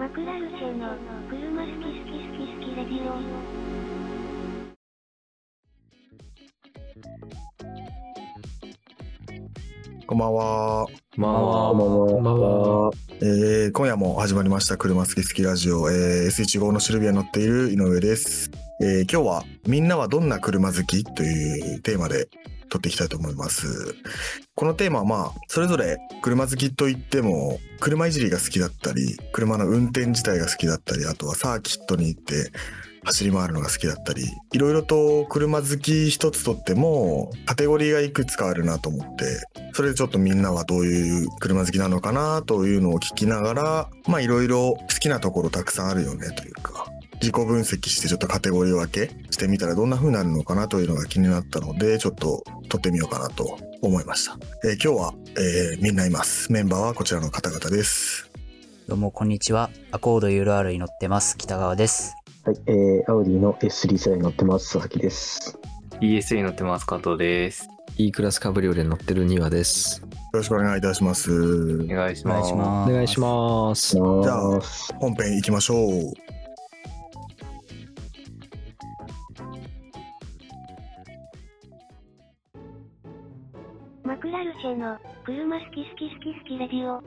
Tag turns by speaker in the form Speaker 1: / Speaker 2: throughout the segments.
Speaker 1: マクラルチェの車好き好き好き好きレディオ
Speaker 2: こんばんは。
Speaker 3: まあ、
Speaker 4: こんばんは。
Speaker 3: こんばんは。
Speaker 2: えー今夜も始まりました車好き好きラジオ、えー S15 のシルビアに乗っている井上です、えー今日はみんなはどんな車好き？というテーマで撮っていきたいと思います。このテーマはまあ、それぞれ車好きといっても、車いじりが好きだったり、車の運転自体が好きだったり、あとはサーキットに行って走り回るのが好きだったり、いろいろと車好き一つとっても、カテゴリーがいくつかあるなと思って、それでちょっとみんなはどういう車好きなのかなというのを聞きながら、まあいろいろ好きなところたくさんあるよねというか、自己分析してちょっとカテゴリー分けしてみたらどんな風になるのかなというのが気になったので、ちょっと撮ってみようかなと思いました。えー今日は、えーみんないます。メンバーはこちらの方々です。
Speaker 4: どうもこんにちは。アコード URL に乗ってます。北川です。
Speaker 3: はい、えー、アウディの S3 世代に乗ってます、佐々木です。
Speaker 5: ESA に乗ってます加藤です。
Speaker 6: E クラスカブリオレに乗ってる2話です。
Speaker 2: よろしくお願いいたします。
Speaker 5: お願いし
Speaker 4: お願
Speaker 5: ます。
Speaker 4: いします。
Speaker 6: お願いします。
Speaker 2: じゃあ
Speaker 3: あ、
Speaker 2: 本編行きましょう。
Speaker 1: の車好き好き好き好きレディオ。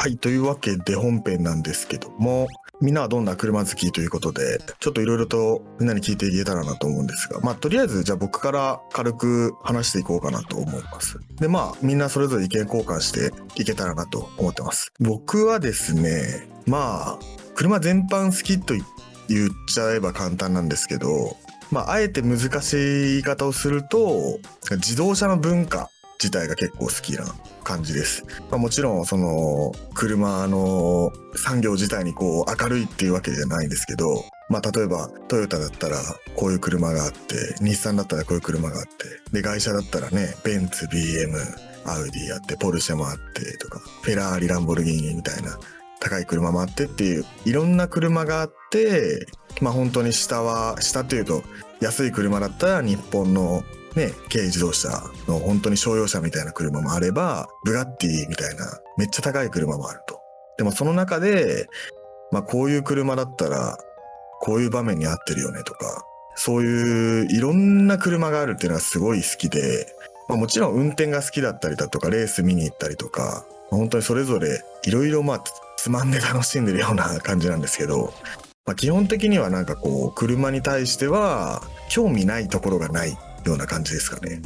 Speaker 2: はい、というわけで本編なんですけども、みんなはどんな車好きということで、ちょっといろいろとみんなに聞いていけたらなと思うんですが、まあとりあえずじゃあ僕から軽く話していこうかなと思います。で、まあみんなそれぞれ意見交換していけたらなと思ってます。僕はですね、まあ車全般好きと言っちゃえば簡単なんですけど、まああえて難しい言い方をすると、自動車の文化自体が結構好きな感じです。まあ、もちろんその車の産業自体にこう明るいっていうわけじゃないんですけど、まあ、例えばトヨタだったらこういう車があって日産だったらこういう車があってで会社だったらねベンツ BM アウディあってポルシェもあってとかフェラーリランボルギーニみたいな高い車もあってっていういろんな車があってまあ本当に下は下というと安い車だったら日本のね、軽自動車の本当に商用車みたいな車もあれば、ブガッティみたいなめっちゃ高い車もあると。でもその中で、まあこういう車だったら、こういう場面に合ってるよねとか、そういういろんな車があるっていうのはすごい好きで、まあもちろん運転が好きだったりだとか、レース見に行ったりとか、まあ本当にそれぞれいろいろまあつまんで楽しんでるような感じなんですけど、まあ基本的にはなんかこう、車に対しては興味ないところがないような感じですかね。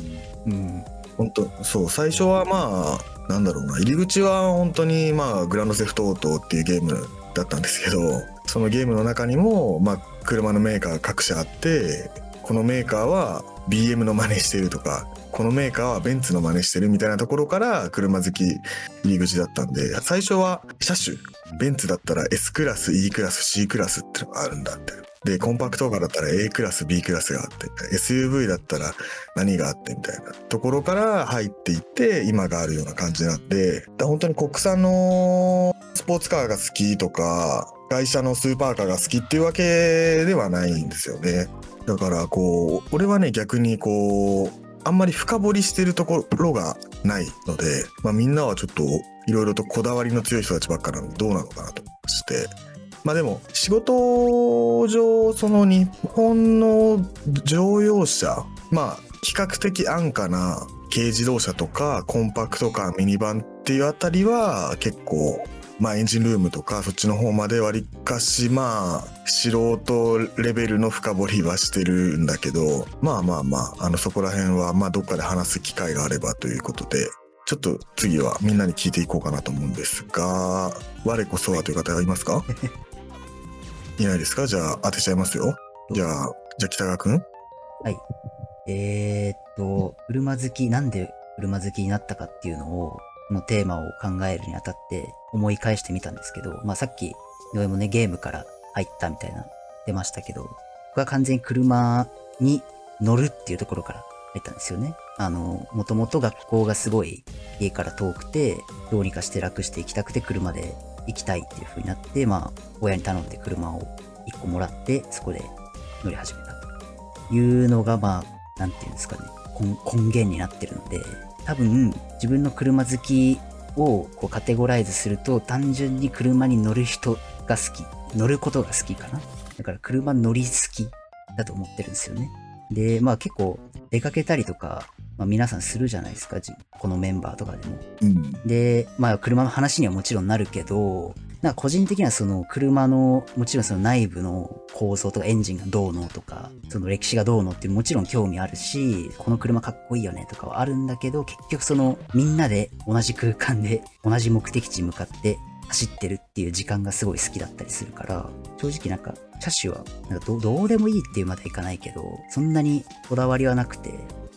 Speaker 4: うん。
Speaker 2: 本当そう最初はまあなんだろうな入り口は本当にまあグランドセフトオートっていうゲームだったんですけどそのゲームの中にもまあ車のメーカー各社あってこのメーカーは BM の真似してるとかこのメーカーはベンツの真似してるみたいなところから車好き入り口だったんで最初は車種ベンツだったら S クラス E クラス C クラスってのがあるんだってでコンパクトカーだったら A クラス B クラスがあって SUV だったら何があってみたいな。ところから入っていって今があるような感じなんでだ本当に国産のスポーツカーが好きとか会社のスーパーカーが好きっていうわけではないんですよね。だからこう俺はね逆にこうあんまり深掘りしてるところがないので、まあ、みんなはちょっといろいろとこだわりの強い人たちばっかなんでどうなのかなとして。まあでも仕事上その日本の乗用車まあ比較的安価な軽自動車とかコンパクトカーミニバンっていうあたりは結構まあエンジンルームとかそっちの方までわりかしまあ素人レベルの深掘りはしてるんだけどまあまあまああのそこら辺はまあどっかで話す機会があればということでちょっと次はみんなに聞いていこうかなと思うんですが我こそはという方がいますか？いないですか？じゃあ当てちゃいますよ。じゃあじゃあ北川くん
Speaker 4: えー、っと、車好き、なんで車好きになったかっていうのを、このテーマを考えるにあたって思い返してみたんですけど、まあさっき、井上もね、ゲームから入ったみたいな、出ましたけど、僕は完全に車に乗るっていうところから入ったんですよね。あの、もともと学校がすごい家から遠くて、どうにかして楽して行きたくて車で行きたいっていう風になって、まあ、親に頼んで車を1個もらって、そこで乗り始めたというのが、まあ、なんていうんですかね、根根源になってるので、多分、自分の車好きをこうカテゴライズすると、単純に車に乗る人が好き、乗ることが好きかな。だから車乗り好きだと思ってるんですよね。で、まあ結構出かけたりとか、まあ皆さんするじゃないですか、じこのメンバーとかでも。
Speaker 2: うん。
Speaker 4: で、まあ車の話にはもちろんなるけど、なんか個人的にはその車の、もちろんその内部の構造とかエンジンがどうのとか、その歴史がどうのっていうもちろん興味あるし、この車かっこいいよねとかはあるんだけど、結局そのみんなで同じ空間で同じ目的地に向かって走ってるっていう時間がすごい好きだったりするから、正直なんか車種はなんかどどうでもいいっていうまではいかないけど、そんなにこだわりはなくて、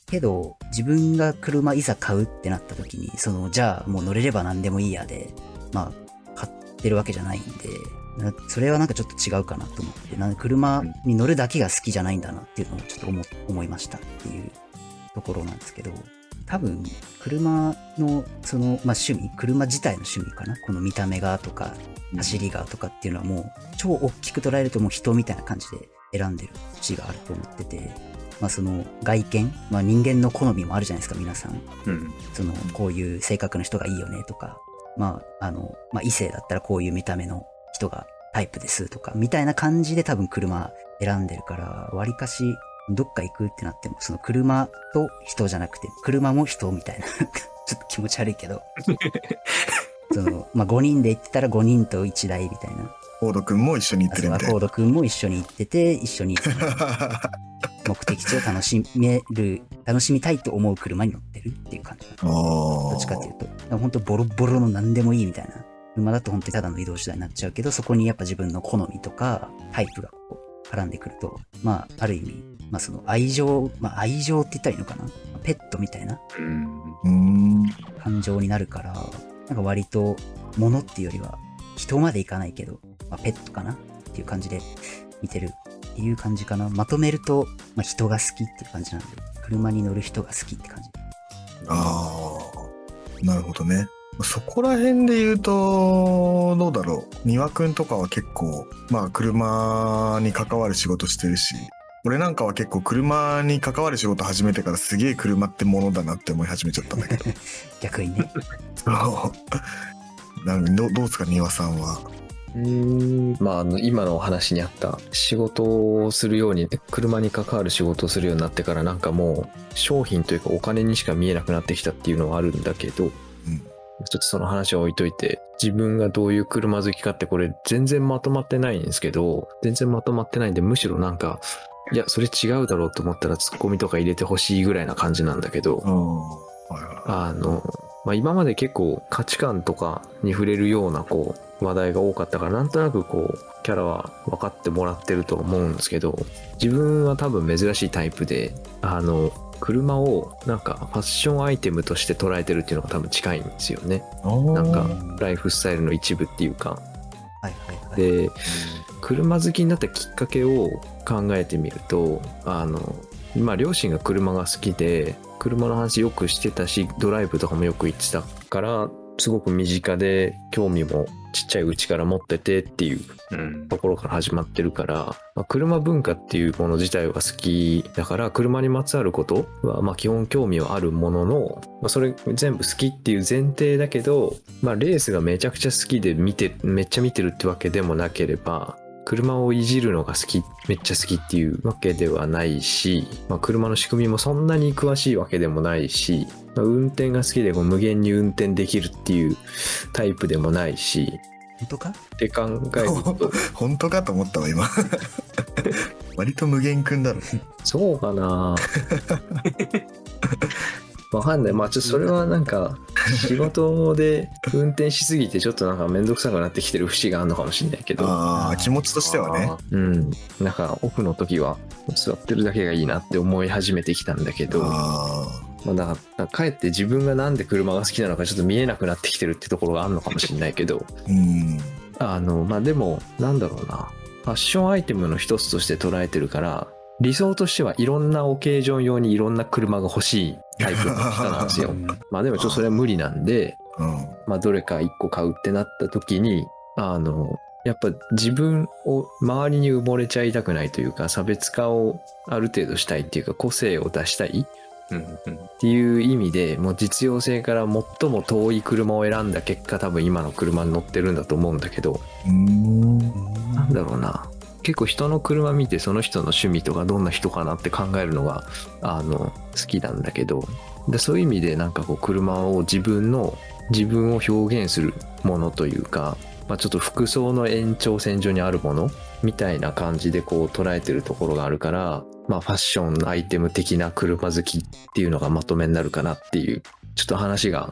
Speaker 4: けど、自分が車いざ買うってなった時に、その、じゃあもう乗れれば何でもいいやで、まあ、買ってるわけじゃないんで、なそれはなんかちょっと違うかなと思って、なんか車に乗るだけが好きじゃないんだなっていうのをちょっと思思いましたっていうところなんですけど、多分、車の、その、まあ趣味、車自体の趣味かな。この見た目がとか、走りがとかっていうのはもう、超大きく捉えるともう人みたいな感じで選んでる節があると思ってて、まあその外見、まあ人間の好みもあるじゃないですか、皆さん。
Speaker 5: うん。
Speaker 4: その、こういう性格の人がいいよねとか、まあ、あの、まあ異性だったらこういう見た目の人がタイプですとか、みたいな感じで多分車選んでるから、割かし、どっか行くってなっても、その車と人じゃなくて、車も人みたいな、ちょっと気持ち悪いけど、その、まあ5人で行ってたら5人と1台みたいな。
Speaker 2: フォード君も一緒に行ってるみたい
Speaker 4: アコード君も一緒に行ってて、一緒に
Speaker 2: な。
Speaker 4: 目的地を楽しめる、楽しみたいと思う車に乗ってるっていう感じ。
Speaker 2: あ
Speaker 4: ど
Speaker 2: あ。
Speaker 4: っちかっていうと。本当ボロボロの何でもいいみたいな。車だと本当にただの移動手段になっちゃうけど、そこにやっぱ自分の好みとか、タイプがこう絡んでくると、まあ、ある意味、まあその愛情、まあ愛情って言ったらいいのかな？ペットみたいな。感情になるから、なんか割と物っていうよりは、人までいかないけど、まあ、ペットかなっていう感じで見てるっていう感じかな。まとめると、まあ、人が好きっていう感じなんで、車に乗る人が好きって感じ。
Speaker 2: ああ。なるほどね。そこら辺で言うと、どうだろう。丹羽くんとかは結構、まあ車に関わる仕事してるし、俺なんかは結構車に関わる仕事始めてからすげえ車ってものだなって思い始めちゃったんだけど。
Speaker 4: 逆にね。
Speaker 2: そう。なんかどどうですか、丹羽さんは？
Speaker 6: うーんまああの今のお話にあった仕事をするように車に関わる仕事をするようになってからなんかもう商品というかお金にしか見えなくなってきたっていうのはあるんだけど、
Speaker 2: うん
Speaker 6: ちょっとその話は置いといて自分がどういう車好きかってこれ全然まとまってないんですけど全然まとまってないんでむしろなんかいやそれ違うだろうと思ったらツッコミとか入れてほしいぐらいな感じなんだけど、
Speaker 2: はいはい
Speaker 6: あの、まあ、今まで結構価値観とかに触れるようなこう話題が多かったからなんとなくこうキャラは分かってもらってると思うんですけど自分は多分珍しいタイプであの車をなんかファッションアイテムとして捉えてるっていうのが多分近いんですよね。なんかライフスタイルの一部っていうか。
Speaker 4: はいはいはい。
Speaker 6: で車好きになったきっかけを考えてみるとあのまあ両親が車が好きで車の話よくしてたしドライブとかもよく行ってたからすごく身近で興味もちっちゃいうちから持っててっていう
Speaker 5: うん。
Speaker 6: ところから始まってるから、まあ、車文化っていうもの自体は好きだから車にまつわることはまあ基本興味はあるものの、まあ、それ全部好きっていう前提だけど、まあ、レースがめちゃくちゃ好きで見てめっちゃ見てるってわけでもなければ車をいじるのが好きめっちゃ好きっていうわけではないし、まあ、車の仕組みもそんなに詳しいわけでもないし、まあ運転が好きでこう無限に運転できるっていうタイプでもないし
Speaker 4: 本当か？
Speaker 6: って考えると
Speaker 2: 本当かと思ったわ、今。割と無限くんだろ。
Speaker 6: そうかなわかんない。まあちょっとそれはなんか 仕事で運転しすぎてちょっとなんかめんどくさくなってきてる節があるのかもしれないけど。
Speaker 2: ああ、気持ちとしてはね。
Speaker 6: うん。なんかオフの時は座ってるだけがいいなって思い始めてきたんだけど、ま
Speaker 2: あ
Speaker 6: あだからかえって自分がなんで車が好きなのかちょっと見えなくなってきてるってところがあるのかもしれないけど、
Speaker 2: あ、うん。
Speaker 6: あの、まあでもなんだろうな。ファッションアイテムの一つとして捉えてるから、理想としてはいろんなオケージョン用にいろんな車が欲しいタイプの人なんですよ。
Speaker 4: うん
Speaker 6: まあでもちょっとそれは無理なんで、
Speaker 2: うん。
Speaker 6: まあどれか一個買うってなった時に、あの、やっぱ自分を周りに埋もれちゃいたくないというか差別化をある程度したいっていうか個性を出したい。っていう意味でもう実用性から最も遠い車を選んだ結果多分今の車に乗ってるんだと思うんだけどなんだろうな結構人の車見てその人の趣味とかどんな人かなって考えるのがあの好きなんだけどでそういう意味でなんかこう車を自分の自分を表現するものというか、まあ、ちょっと服装の延長線上にあるものみたいな感じでこう捉えてるところがあるから、まあ、ファッションアイテム的な車好きっていうのがまとめになるかなっていうちょっと話が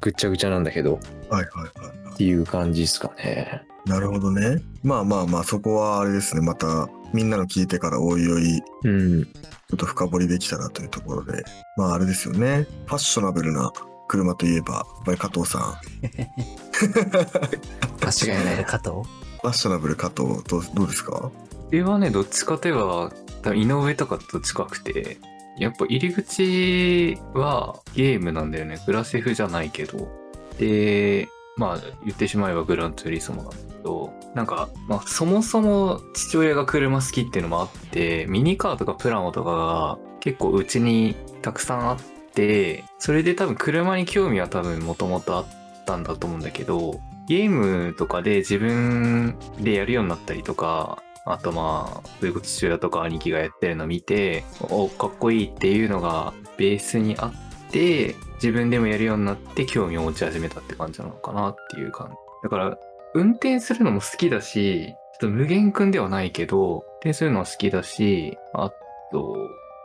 Speaker 6: ぐっちゃぐちゃなんだけど。
Speaker 2: はいはいはい
Speaker 6: っていう感じですかね。
Speaker 2: なるほどね。まあまあまあそこはあれですね。またみんなの聞いてからおいおい
Speaker 6: うん。
Speaker 2: ちょっと深掘りできたらというところで。まああれですよね。ファッショナブルな車といえばやっぱり加藤さん。
Speaker 6: 間違いない
Speaker 4: 加藤？
Speaker 2: ファッショナブル加藤どうどうですか？
Speaker 5: これはね、どっちかといえば、多分井上とかと近くて、やっぱ入り口はゲームなんだよね。グラセフじゃないけど。で、まあ言ってしまえばグランツーリスモなんだけど、なんか、まあそもそも父親が車好きっていうのもあって、ミニカーとかプラモとかが結構うちにたくさんあって、それで多分車に興味は多分もともとあったんだと思うんだけど、ゲームとかで自分でやるようになったりとか、あとまあ、それこそ父親とか兄貴がやってるの見て、お、かっこいいっていうのがベースにあって、自分でもやるようになって興味を持ち始めたって感じなのかなっていう感じ。だから、運転するのも好きだし、ちょっと無限くんではないけど、運転するのは好きだし、あと、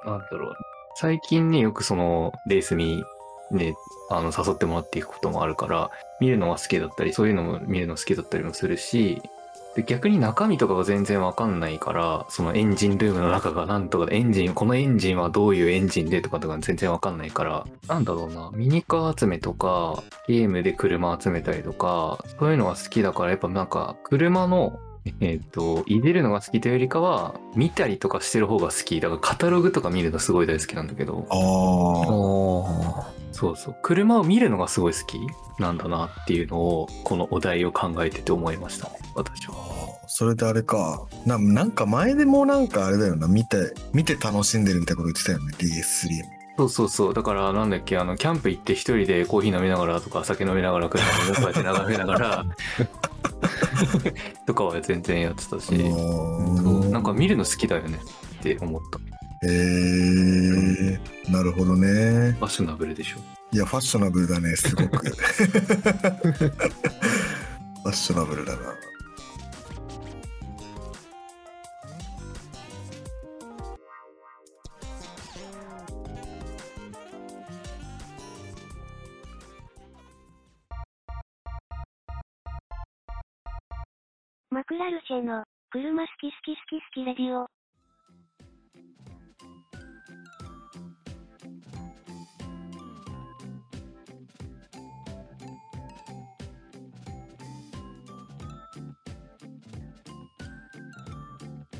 Speaker 5: なんだろう。最近ね、よくその、レース見、ね、あの、誘ってもらっていくこともあるから、見るのが好きだったり、そういうのも見るの好きだったりもするし、で逆に中身とかが全然わかんないから、そのエンジンルームの中がなんとかで、エンジン、このエンジンはどういうエンジンでとかとか全然わかんないから、なんだろうな、ミニカー集めとか、ゲームで車集めたりとか、そういうのが好きだから、やっぱなんか、車の、えっ、と、入れるのが好きというよりかは、見たりとかしてる方が好き。だからカタログとか見るのすごい大好きなんだけど、
Speaker 2: ああ
Speaker 6: お
Speaker 5: そうそう。車を見るのがすごい好きなんだなっていうのを、このお題を考えてて思いましたね、私は。
Speaker 2: それであれか。ななんか前でもなんかあれだよな。見て見て楽しんでるみたいなこと言ってたよね。DS3 も。
Speaker 5: そうそうそう。だから、なんだっけ、あの、キャンプ行って一人でコーヒー飲みながらとか、酒飲みながら、車でこうやって眺めながら、とかは全然やってたし、そう。なんか見るの好きだよねって思った。
Speaker 2: へえなるほどね
Speaker 5: ファッショナブルでしょ。
Speaker 2: いやファッショナブルだねすごくファッショナブルだな
Speaker 1: マクラルシェの、車好き好き好き好きレディオ。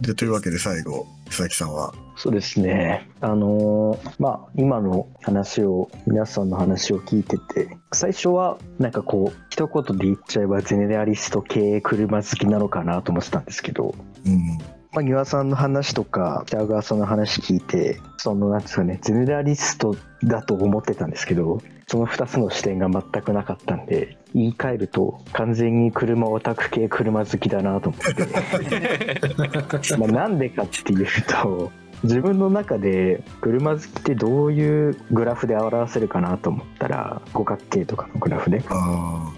Speaker 2: でというわけで最後佐々木さんは。
Speaker 3: そうですね。あのーまあ、今の話を、皆さんの話を聞いてて、最初は、なんかこう、一言で言っちゃえば、ゼネラリスト系車好きなのかなと思ってたんですけど、
Speaker 2: うん
Speaker 3: まあ、丹羽さんの話とか、北川さんの話聞いて、その、なんですかね、ゼネラリストだと思ってたんですけど、その2つの視点が全くなかったんで、言い換えると、完全に車オタク系車好きだなと思って。まあなんでかっていうと、自分の中で車好きってどういうグラフで表せるかなと思ったら五角形とかのグラフで
Speaker 2: あ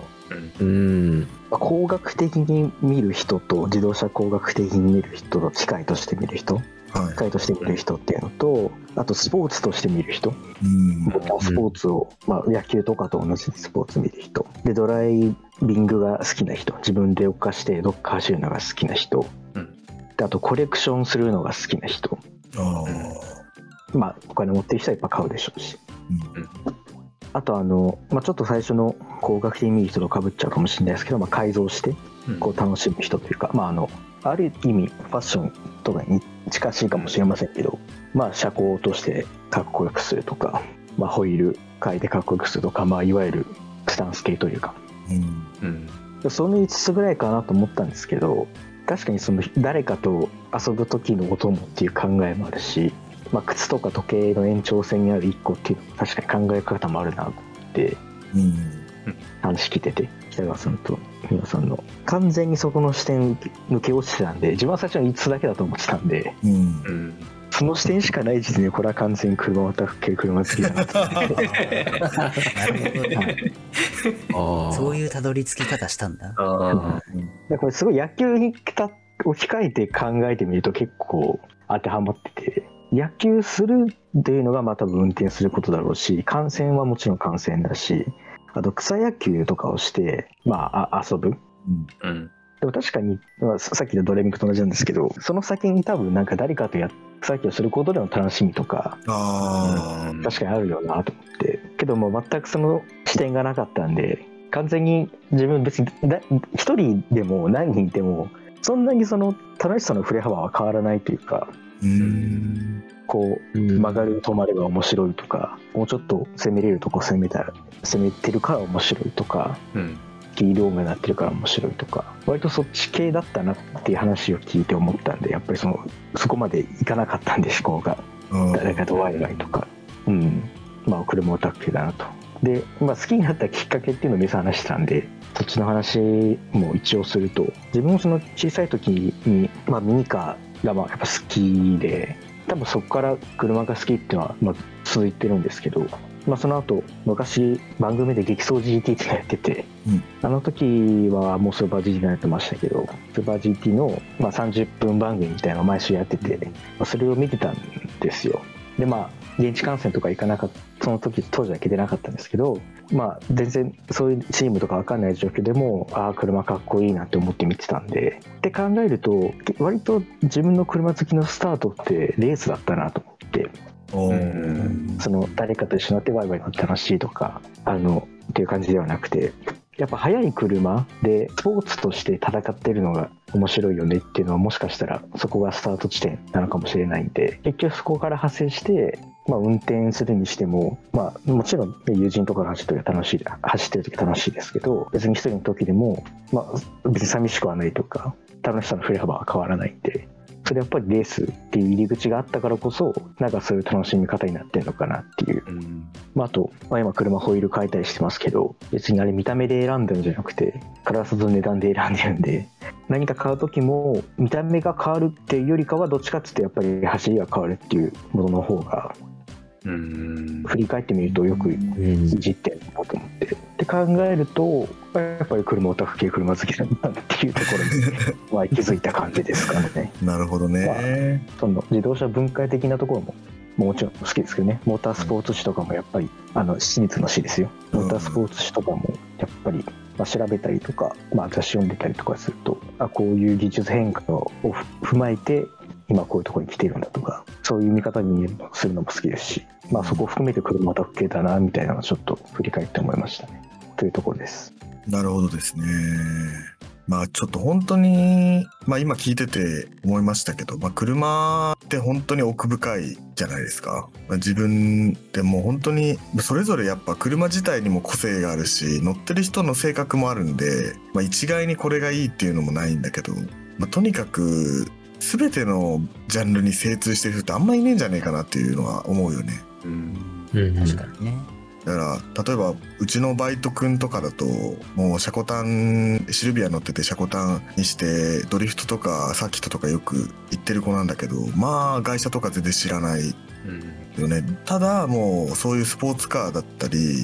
Speaker 6: うん。
Speaker 3: まあ工学的に見る人と自動車工学的に見る人と機械として見る人
Speaker 2: あはい。
Speaker 3: 機械として見る人っていうのとあとスポーツとして見る人。
Speaker 2: うん。
Speaker 3: スポーツを、まあ、野球とかと同じスポーツ見る人。でドライビングが好きな人。自分で動かしてどっか走るのが好きな人、
Speaker 5: うん。
Speaker 3: であとコレクションするのが好きな人。
Speaker 2: ああ
Speaker 3: まあお金持ってる人はいっぱい買うでしょうし。
Speaker 2: うん
Speaker 3: あとあの、まあ、ちょっと最初の工学的に見る人とかぶっちゃうかもしれないですけど、まあ、改造して
Speaker 5: うん
Speaker 3: こう楽しむ人というか、まあ、あのある意味ファッションとかに近しいかもしれませんけど、まあ、車高としてかっこよくするとか、まあ、ホイール変えてかっこよくするとか、まあ、いわゆるスタンス系というか
Speaker 2: うん
Speaker 5: うん。
Speaker 3: その5つぐらいかなと思ったんですけど確かにその誰かと遊ぶ時のお供っていう考えもあるし、まあ、靴とか時計の延長線にある1個っていうのも確かに考え方もあるなと思って
Speaker 2: うん
Speaker 3: 話聞いてて北川さんと美輪さんの完全にそこの視点抜け落ちてたんで自分は最初に5つだけだと思ってたんで
Speaker 2: うん
Speaker 5: うん。
Speaker 3: その視点しかない時点でこれは完全に車オタフ系車好きだなと思って
Speaker 4: なるほどね。
Speaker 3: は い
Speaker 6: ああ。
Speaker 4: そういうたどり着き方したんだ。
Speaker 5: あ
Speaker 3: でこれすごい野球にた置き換えて考えてみると結構当てはまってて野球するっていうのがまあ多分運転することだろうし観戦はもちろん観戦だしあと草野球とかをしてまああ遊ぶ
Speaker 5: あ。うん。
Speaker 3: でも確かに、まあ、ささっきのドレミクと同じなんですけどその先に多分なんか誰かとや草野球をすることでの楽しみとか
Speaker 2: ああ、
Speaker 3: 確かにあるよなと思ってけども全くその視点がなかったんで完全に自分別にだ一人でも何人いてもそんなにその楽しさの振れ幅は変わらないというか
Speaker 2: うん
Speaker 3: こう曲がる止まれば面白いとかもうちょっと攻めれるとこ攻めたら攻めてるから面白いとか
Speaker 5: うん。
Speaker 3: スキーローがなってるから面白いとか割とそっち系だったなっていう話を聞いて思ったんでやっぱりそのそこまでいかなかったんで思考が。
Speaker 2: うん。
Speaker 3: 誰かとワイワイとか、うん、まあ車オタク系だなと。で、まあ、好きになったきっかけっていうのを皆さん話してたんでそっちの話も一応すると自分もその小さい時に、まあ、ミニカーがまあやっぱ好きで多分そこから車が好きっていうのはまあ続いてるんですけど、まあ、その後昔番組で激走 GT ってやってて、
Speaker 2: うん。
Speaker 3: あの時はもうスーパー GT になってましたけどスーパー GT のまあ30分番組みたいなのを毎週やってて、まあそれを見てたんですよ。でまあ現地観戦とか行かなかったその時当時は行けてなかったんですけどまあ全然そういうチームとか分かんない状況でもああ車かっこいいなって思って見てたんで。って考えると割と自分の車好きのスタートってレースだったなと思って。その誰かと一緒になってワイワイ乗って楽しいとかあのっていう感じではなくてやっぱ速い車でスポーツとして戦ってるのが面白いよねっていうのはもしかしたらそこがスタート地点なのかもしれないんで結局そこから派生して、まあ、運転するにしても、まあ、もちろん友人とかが走ってる時楽しい走ってる時楽しいですけど別に一人の時でも、まあ、別に寂しくはないとか楽しさの振れ幅は変わらないんでそれやっぱりレースっていう入り口があったからこそなんかそういう楽しみ方になってるのかなっていう
Speaker 5: うん。
Speaker 3: まあ、あと、まあ、今車ホイール変えたりしてますけど別にあれ見た目で選んでるんじゃなくてプラスの値段で選んでるんで 何か買う時も見た目が変わるっていうよりかはどっちかっていうとやっぱり走りが変わるっていうものの方が
Speaker 5: うん。
Speaker 3: 振り返ってみるとよくい
Speaker 6: うん
Speaker 3: じってるなと思ってって考えるとやっぱり車オタク系車好きだなっていうところに まあ気づいた感じですかね。
Speaker 2: なるほどね。
Speaker 3: その自動車文化的なところももちろん好きですけどねモータースポーツ誌とかもやっぱり、あの私立の誌ですよモータースポーツ誌とかもやっぱり、まあ、調べたりとか、まあ、雑誌読んでたりとかするとあこういう技術変化をふ踏まえて今こういうところに来てるんだとかそういう見方にするのも好きですし、まあ、そこを含めて車オタク系だなみたいなのをちょっと振り返って思いましたねというところです。
Speaker 2: なるほどですね。まあちょっと本当に、まあ今聞いてて思いましたけど、まあ車って本当に奥深いじゃないですか。まあ自分でもう本当に、それぞれやっぱ車自体にも個性があるし、乗ってる人の性格もあるんで、まあ一概にこれがいいっていうのもないんだけど、まあとにかく全てのジャンルに精通してる人ってあんまいねえんじゃねえかなっていうのは思うよね。
Speaker 5: うん。
Speaker 6: うん
Speaker 4: 確かにね。
Speaker 2: だから例えばうちのバイト君とかだともうシャコタンシルビア乗っててシャコタンにしてドリフトとかサーキットとかよく行ってる子なんだけどまあ外車とか全然知らない
Speaker 5: うん。
Speaker 2: よねただもうそういうスポーツカーだったり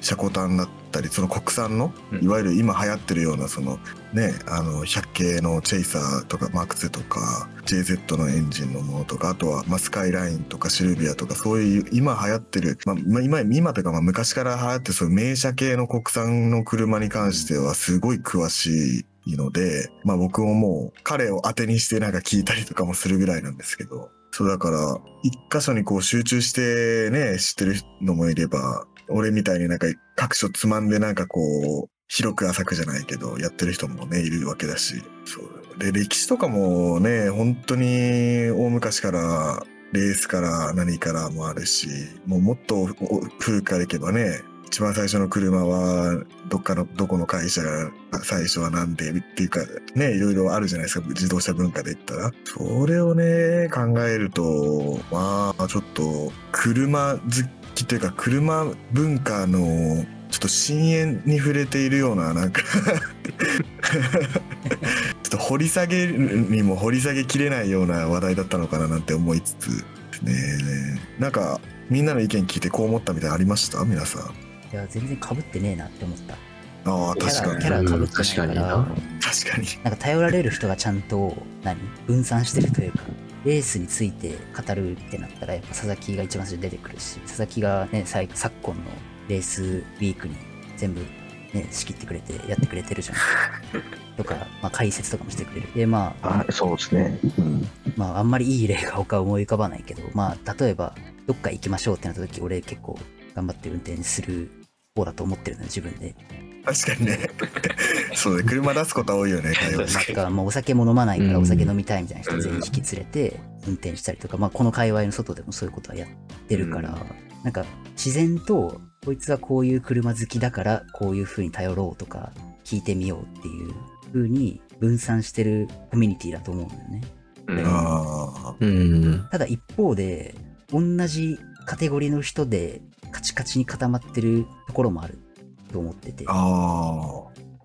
Speaker 2: シャコタンだったりその国産の
Speaker 5: うん
Speaker 2: いわゆる今流行ってるようなそのねあの100系のチェイサーとかマーク2とか JZ のエンジンのものとかあとはまあスカイラインとかシルビアとかそういう今流行ってる、まあ、今今というかまあ昔から流行ってそういう名車系の国産の車に関してはすごい詳しいので、まあ僕ももう彼を当てにしてなんか聞いたりとかもするぐらいなんですけど、そうだから一箇所にこう集中してね、知ってるのもいれば、俺みたいになんか各所つまんでなんかこう、広く浅くじゃないけど、やってる人もね、いるわけだし、そう。で、歴史とかもね、本当に大昔から、レースから何からもあるし、もうもっと古くからいけばね、一番最初の車はどっかのどこの会社が最初はなんでっていうかねいろいろあるじゃないですか自動車文化で言ったら。それをね考えるとまあちょっと車好きというか車文化のちょっと深淵に触れているようななんか と掘り下げにも掘り下げきれないような話題だったのかななんて思いつつね。なんかみんなの意見聞いてこう思ったみたいありました？皆さん。
Speaker 4: いや、全然被ってねえなって思った。
Speaker 2: ああ確かに。
Speaker 4: キャラ被ってないから、
Speaker 6: 確かにな。
Speaker 2: 確かに。
Speaker 4: なんか頼られる人がちゃんと、何分散してるというか、レースについて語るってなったら、やっぱ佐々木が一番最初に出てくるし、佐々木がね、最昨今のレースウィークに全部ね、仕切ってくれて、やってくれてるじゃん。とか、まあ解説とかもしてくれる。で、まあ、
Speaker 3: あそうですね。うん。
Speaker 4: まあ、あんまりいい例が他思い浮かばないけど、まあ、例えば、どっか行きましょうってなった時、俺結構頑張って運転する方だと思ってるのよ、自分で。
Speaker 2: 確かにね そうね車出すことは多いよね 会話
Speaker 5: 確か
Speaker 4: まあ、お酒も飲まないから
Speaker 6: うん
Speaker 4: お酒飲みたいみたいな人全員引き連れて運転したりとか、まあ、この界隈の外でもそういうことはやってるから、
Speaker 5: うん
Speaker 4: なんか自然とこいつはこういう車好きだからこういう風に頼ろうとか聞いてみようっていう風に分散してるコミュニティだと思うんだよね。ただ一方で同じカテゴリーの人でカチカチに固まってるところもあると思ってて。
Speaker 2: あ。あ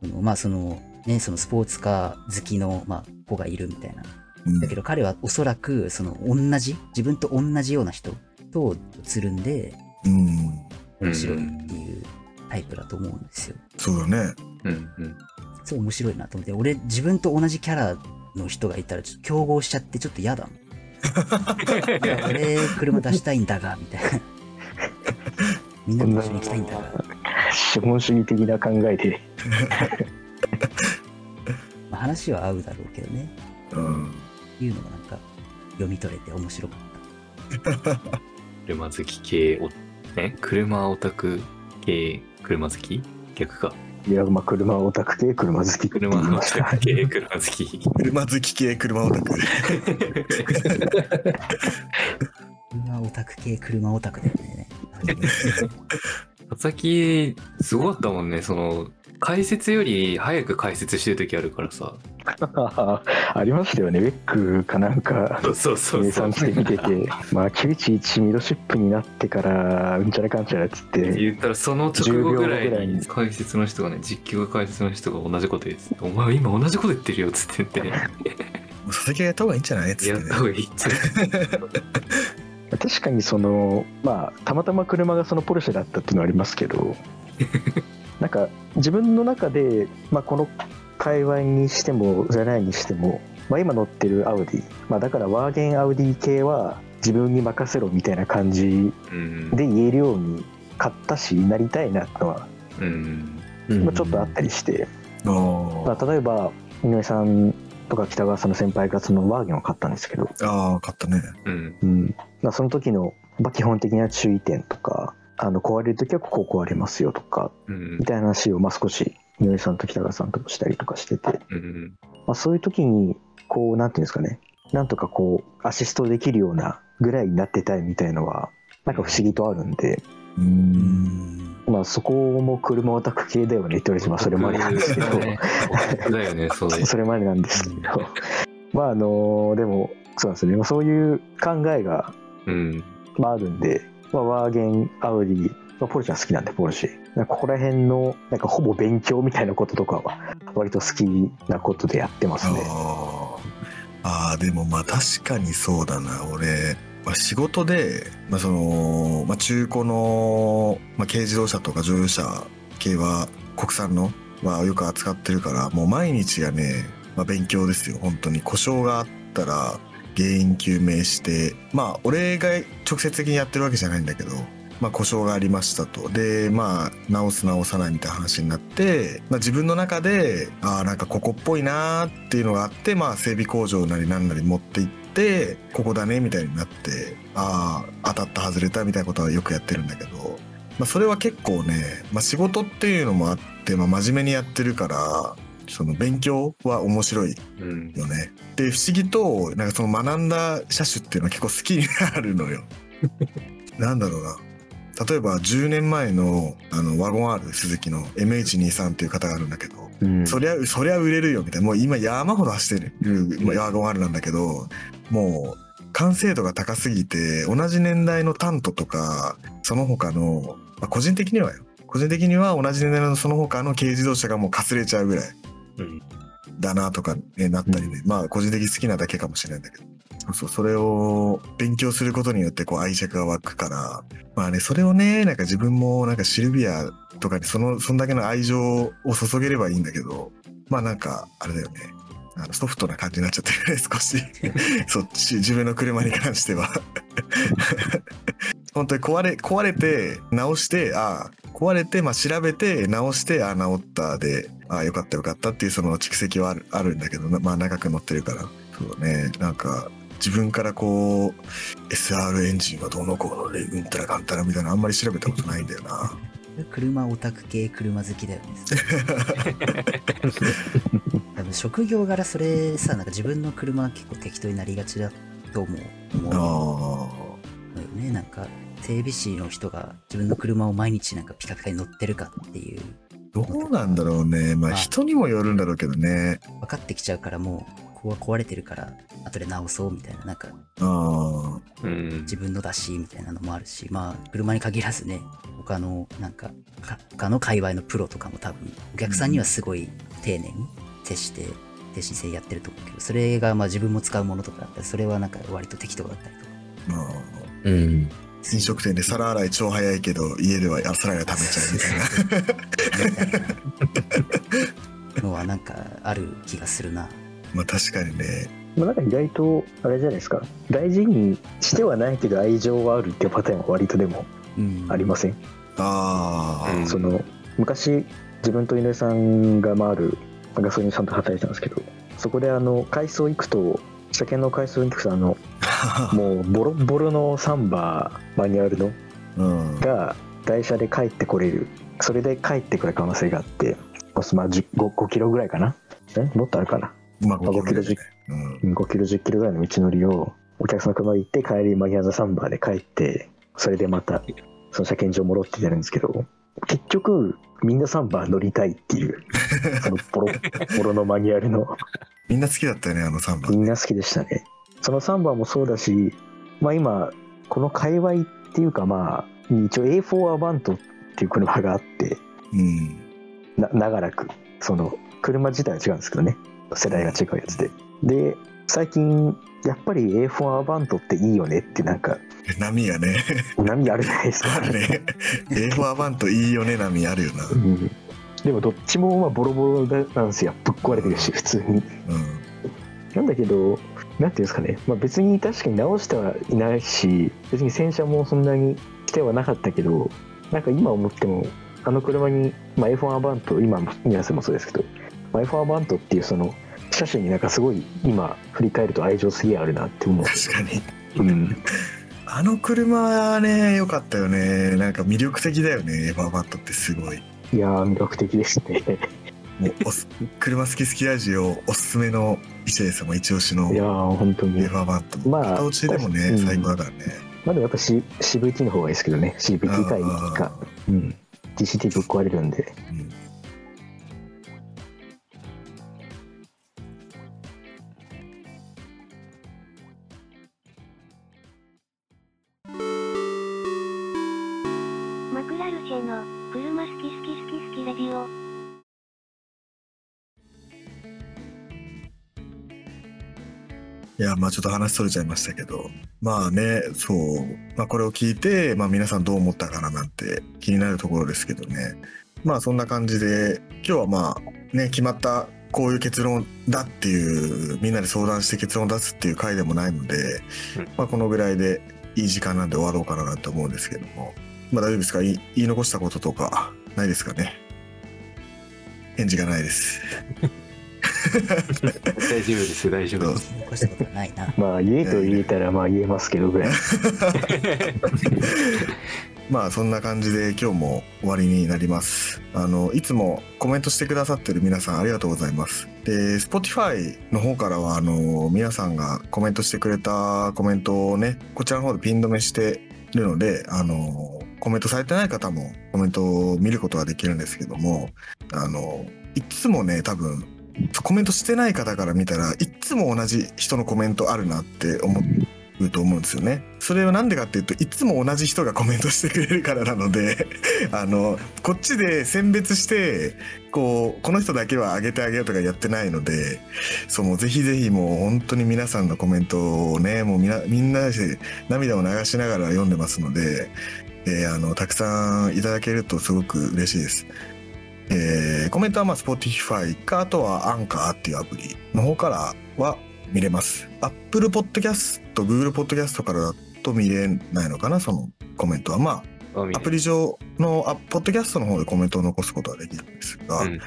Speaker 4: そのまあそのねそのスポーツカー好きの、まあ、子がいるみたいな。
Speaker 2: うん。
Speaker 4: だけど彼はおそらくその同じ自分と同じような人とつるんで
Speaker 2: うん
Speaker 4: 面白いっていうタイプだと思うんですよ。
Speaker 2: そうだね
Speaker 5: うんうん
Speaker 4: そう面白いなと思って俺自分と同じキャラの人がいたらちょっと競合しちゃってちょっと嫌だもん。俺車出したいんだがみたいな。みんなと一緒に行きたいんだが。
Speaker 3: 資本主義的な考えで。
Speaker 4: まあ、話は合うだろうけどね。
Speaker 2: うん
Speaker 4: いうのがなんか読み取れて面白かった。
Speaker 5: 車好き系おね車オタク系車好き？逆か。
Speaker 3: いや、まあ、車オタク系、車好き。
Speaker 5: 車オ。タク系車好き。
Speaker 2: 車好き系車オタク。
Speaker 4: 車オタク系車オタクだよね。
Speaker 5: 佐々木すごかったもんね。その解説より早く解説してる時あるからさ
Speaker 3: ありましたよね、ウェックかなんか。
Speaker 5: そうそうそう。
Speaker 3: 計
Speaker 5: そう
Speaker 3: 算して見てて、まあ、911ミドシップになってから、うんちゃらかんちゃらっつって、
Speaker 5: 言ったらその直後ぐら
Speaker 3: 10秒ぐらいに
Speaker 5: 解説の人がね実況が解説の人が同じこと言っててお前今同じこと言ってるよ」っつって言って。
Speaker 2: 佐々木がやった方がいいんじゃない？っつってね。
Speaker 5: やった方がいいっつって。
Speaker 3: 確かにその、まあ、たまたま車がそのポルシェだったっていうのはありますけど、なんか、自分の中で、まあ、この界隈にしても、じゃないにしても、まあ、今乗ってるアウディ、まあ、だからワーゲンアウディ系は自分に任せろみたいな感じ
Speaker 5: うん。
Speaker 3: で言えるように買ったし、なりたいなとは、
Speaker 5: うん。
Speaker 3: まあ、ちょっとあったりして、
Speaker 2: あ
Speaker 3: まあ、例えば、井上さんとか北川さんの先輩がそのワーゲンを買ったんですけど、
Speaker 2: あああ買ったね。
Speaker 5: うん。
Speaker 3: うん。まあ、その時の、まあ、基本的な注意点とか、あの壊れる時はここ壊れますよとか、
Speaker 5: うん。
Speaker 3: みたいな話をまあ少し井上さんと北川さんともしたりとかしてて、
Speaker 5: うん
Speaker 3: まあ、そういう時に、こう、なんていうんですかね、なんとかこう、アシストできるようなぐらいになってたいみたいのは、なんか不思議とあるんで、
Speaker 2: う
Speaker 4: うん。ん。
Speaker 3: まあそこも車オタク系だよねって言われて、まあそれまでなんですけど、
Speaker 5: だよね それ。
Speaker 3: それまでなんですけど、まああの、でも、そうなんですよね、まあそういう考えが
Speaker 5: うん。
Speaker 3: まあ、あるんで、まあ、ワーゲン、アウディ、まあ、ポルシェは好きなんで、ポルシェ。ここら辺の、なんかほぼ勉強みたいなこととかは、割と好きなことでやってますね。
Speaker 2: ああでもまあ確かにそうだな。俺、まあ、仕事で、まあそのまあ、中古の、まあ、軽自動車とか乗用車系は国産の、まあ、よく扱ってるからもう毎日がね、まあ、勉強ですよ。本当に。故障があったら原因究明して。まあ俺が直接的にやってるわけじゃないんだけど。まあ、故障がありましたとでまあ直す直さないみたいな話になって、まあ、自分の中でああなんかここっぽいなーっていうのがあって、まあ、整備工場なりなんなり持って行ってここだねみたいになってああ当たった外れたみたいなことはよくやってるんだけど、まあ、それは結構ね、まあ、仕事っていうのもあって、まあ、真面目にやってるからその勉強は面白い
Speaker 5: うん
Speaker 2: よね。で不思議となんかその学んだ車種っていうのは結構好きになるのよ。なんだろうな例えば10年前のあのワゴン R 鈴木の MH23 っていう方があるんだけど、
Speaker 3: うん。
Speaker 2: そりゃそりゃ売れるよみたいな。もう今山ほど走ってるまあワゴン R なんだけどもう完成度が高すぎて同じ年代のタントとかその他の、まあ、個人的にはよ。個人的には同じ年代のその他の軽自動車がもうかすれちゃうぐらい
Speaker 5: うん。
Speaker 2: だなとか、ね、なったりね、まあ個人的に好きなだけかもしれないんだけどそうそれを勉強することによってこう愛着が湧くから。まあねそれをねなんか自分もなんかシルビアとかにそのそんだけの愛情を注げればいいんだけどまあなんかあれだよね。あのソフトな感じになっちゃってるね 少し。そっち自分の車に関しては。本当に壊れ壊れて直してああ壊れて、まあ、調べて直してああ直ったでああよかったよかったっていうその蓄積はあるあるんだけどなまあ長く乗ってるから。そうねなんか自分からこう SR エンジンはどうのこうのでうんたらかんたらみたいなのあんまり調べたことないんだよな。
Speaker 4: 車オタク系車好きだよね。多分職業柄それさ、なんか自分の車は結構適当になりがちだと思う。思う
Speaker 2: あ
Speaker 4: のよね。なんか整備士の人が自分の車を毎日なんかピカピカに乗ってるかっていう。
Speaker 2: どうなんだろうね。まあ
Speaker 4: あ。
Speaker 2: 人にもよるんだろうけどね。
Speaker 4: 分かってきちゃうからもうここは壊れてるから後で直そうみたいななんか
Speaker 2: あ
Speaker 5: うん
Speaker 4: 自分のだしみたいなのもあるしまあ車に限らずね他のなんかか他の界隈のプロとかも多分お客さんにはすごい丁寧に接して誠心誠意やってると思うけどそれがまあ自分も使うものとかだったらそれはなんか割と適当だったりとか。
Speaker 2: あまあ
Speaker 6: うん。
Speaker 2: 飲食店で皿洗い超早いけど家ではあ皿洗い食べちゃうみたいな
Speaker 4: みたいな。のはなんかある気がするな
Speaker 2: まあ確かにね。
Speaker 3: まあ、なんか意外とあれじゃないですか。大事にしてはないけど愛情はあるっていうパターンは割とでも
Speaker 4: うん。
Speaker 3: ありません、
Speaker 2: ああ、
Speaker 5: うん。
Speaker 3: その昔自分と井上さんが回るガソリンさんと働いてたんですけどそこであの改装行くと車検の改装に行くとあの もうボロッボロのサンバーマニュアルの
Speaker 2: うん。
Speaker 3: が台車で帰ってこれる。それで帰ってくる可能性があってまあ 5, 5キロぐらいかな？え？もっとあるかな？
Speaker 2: まあ
Speaker 3: まあ5キロ
Speaker 2: ねうん。
Speaker 3: うん。5キロ10キロぐらいの道のりをお客さんの車で行って帰りマニュアルサンバーで帰ってそれでまたその車検場戻ってやるんですけど結局みんなサンバー乗りたいっていうそのボロボロのマニュアルの
Speaker 2: みんな好きだったよねあのサンバ
Speaker 3: みんな好きでしたねそのサンバーもそうだしまあ今この界隈っていうかまあ一応 A4 アバントっていう車があって
Speaker 2: うん
Speaker 3: な長らくその車自体は違うんですけどね世代が違うやつで。で最近やっぱり A4 アバントっていいよねってなんか
Speaker 2: 波がね。
Speaker 3: 波あるじゃないですか。
Speaker 2: あるね A4 アバントいいよね波あるよな。
Speaker 3: うん。でもどっちもまあボロボロなんですよ。ぶっ壊れてるし普通に。
Speaker 2: うん。
Speaker 3: なんだけどなんていうんですかね、まあ、別に確かに直してはいないし別に洗車もそんなにしてはなかったけどなんか今思ってもあの車に、まあ、F1 アバント今皆さんもそうですけど、まあ、F1 アバントっていうその車種になんかすごい今振り返ると愛情すげえあるなって思う、
Speaker 2: 確かに。
Speaker 3: うん、
Speaker 2: あの車はね良かったよね。なんか魅力的だよねエヴァーバットってすごい。
Speaker 3: いやー魅力的ですね。
Speaker 2: もう車好き好きラジオおすすめの一ですもん一押しのエ
Speaker 3: いやー本当に。
Speaker 2: ヴァーバット。
Speaker 3: まあ
Speaker 2: 片落ちでもね、
Speaker 3: うん。
Speaker 2: 最高だからね。
Speaker 3: まあでもやっぱ、C、CVT の方がいいですけどね。CVT か。ET かうん。GCT ぶっ壊れるんで。
Speaker 2: うん
Speaker 1: ルチェの車好き好き好き好きレディオ。
Speaker 2: いやまあちょっと話それちゃいましたけど。まあねそう、まあ、これを聞いて、まあ、皆さんどう思ったかななんて気になるところですけどね。まあそんな感じで今日はまあね決まったこういう結論だっていうみんなで相談して結論を出すっていう回でもないので、
Speaker 5: うん。
Speaker 2: まあ、このぐらいでいい時間なんで終わろうかなと思うんですけどもまあ大丈夫ですか？言い言い残したこととかないですかね？返事がないです。
Speaker 5: 大丈夫です大丈夫です。
Speaker 4: 残したことはないな。
Speaker 3: まあ言えと言えたらまあ言えますけどぐらい。
Speaker 2: まあそんな感じで今日も終わりになります。あのいつもコメントしてくださってる皆さんありがとうございます。で Spotify の方からはあの皆さんがコメントしてくれたコメントをねこちらの方でピン止めしてるのであのコメントされてない方もコメントを見ることができるんですけども、あの、いつもね、多分、コメントしてない方から見たらいつも同じ人のコメントあるなって思うと思うんですよね。それはなんでかっていうといつも同じ人がコメントしてくれるからなので あのこっちで選別してこうこの人だけは上げてあげようとかやってないのでそうもうぜひぜひもう本当に皆さんのコメントをねもうみなみんなで涙を流しながら読んでますので、えーあのたくさんいただけるとすごく嬉しいです。えーコメントはまあ Spotify かあとはアンカーっていうアプリの方からは見れます。Apple Podcast、Google Podcast からだと見れないのかな、そのコメントは。まあ、アプリ上のあポッドキャストの方でコメントを残すことはできるんですが、
Speaker 5: うん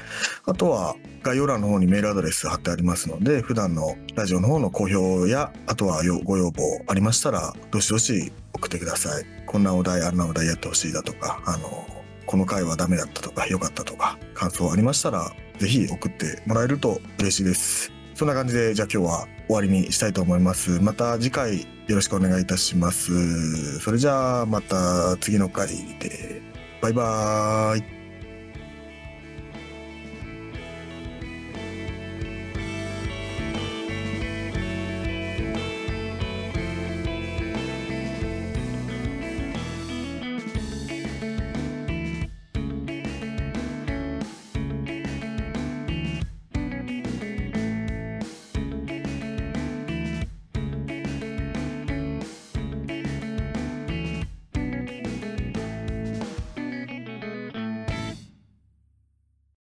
Speaker 2: あとは概要欄の方にメールアドレス貼ってありますので、普段のラジオの方の好評や、あとはよご要望ありましたら、どしどし送ってください。こんなお題、あんなお題やってほしいだとか、あの、この回はダメだったとか、良かったとか、感想ありましたら、ぜひ送ってもらえると嬉しいです。そんな感じで、じゃあ今日は終わりにしたいと思います。また次回よろしくお願いいたします。それじゃあまた次の回で、バイバーイ。